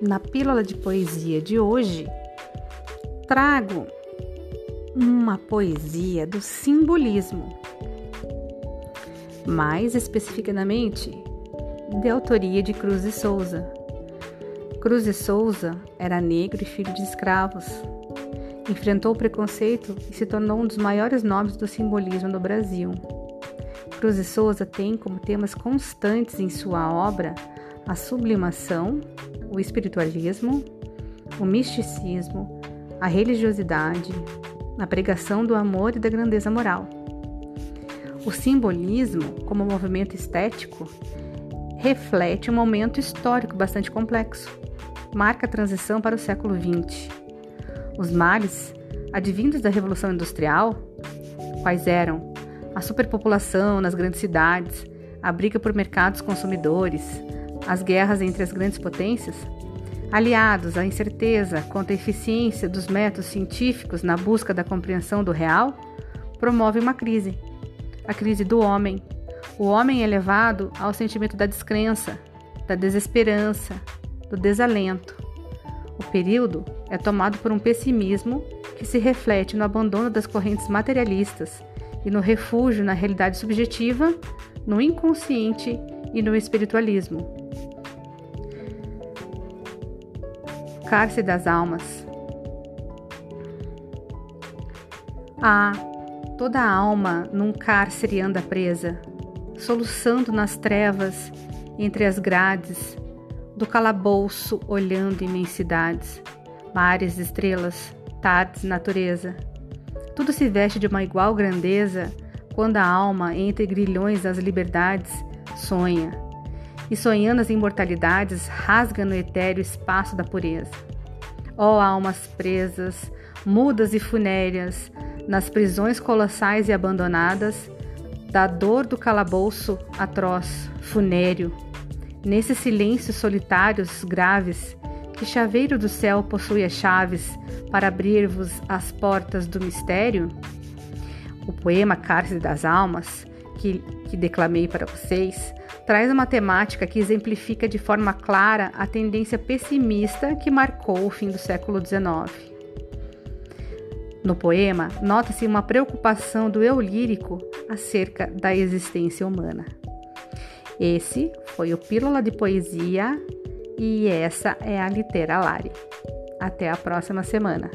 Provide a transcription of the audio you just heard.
na pílula de poesia de hoje, trago uma poesia do simbolismo, mais especificamente de autoria de Cruz de Souza. Cruz de Souza era negro e filho de escravos. Enfrentou o preconceito e se tornou um dos maiores nomes do simbolismo no Brasil. Cruz de Souza tem como temas constantes em sua obra a sublimação, o espiritualismo, o misticismo, a religiosidade, a pregação do amor e da grandeza moral. O simbolismo, como movimento estético, reflete um momento histórico bastante complexo. Marca a transição para o século XX. Os males advindos da Revolução Industrial, quais eram a superpopulação nas grandes cidades, a briga por mercados consumidores, as guerras entre as grandes potências, aliados à incerteza quanto à eficiência dos métodos científicos na busca da compreensão do real, promove uma crise, a crise do homem. O homem é levado ao sentimento da descrença, da desesperança, do desalento. O período é tomado por um pessimismo que se reflete no abandono das correntes materialistas e no refúgio na realidade subjetiva, no inconsciente e no espiritualismo. Cárcere das almas. Ah, toda alma num cárcere anda presa, soluçando nas trevas, entre as grades, do calabouço olhando imensidades, mares, estrelas, tardes, natureza. Tudo se veste de uma igual grandeza quando a alma, entre grilhões das liberdades, sonha e sonhando as imortalidades, rasga no etéreo espaço da pureza. Ó oh, almas presas, mudas e funéreas, nas prisões colossais e abandonadas, da dor do calabouço atroz, funéreo, nesses silêncios solitários graves, que chaveiro do céu possui as chaves para abrir-vos as portas do mistério? O poema Cárcere das Almas, que, que declamei para vocês, traz uma temática que exemplifica de forma clara a tendência pessimista que marcou o fim do século XIX. No poema, nota-se uma preocupação do eu lírico acerca da existência humana. Esse foi o Pílula de Poesia e essa é a Litera Lari. Até a próxima semana.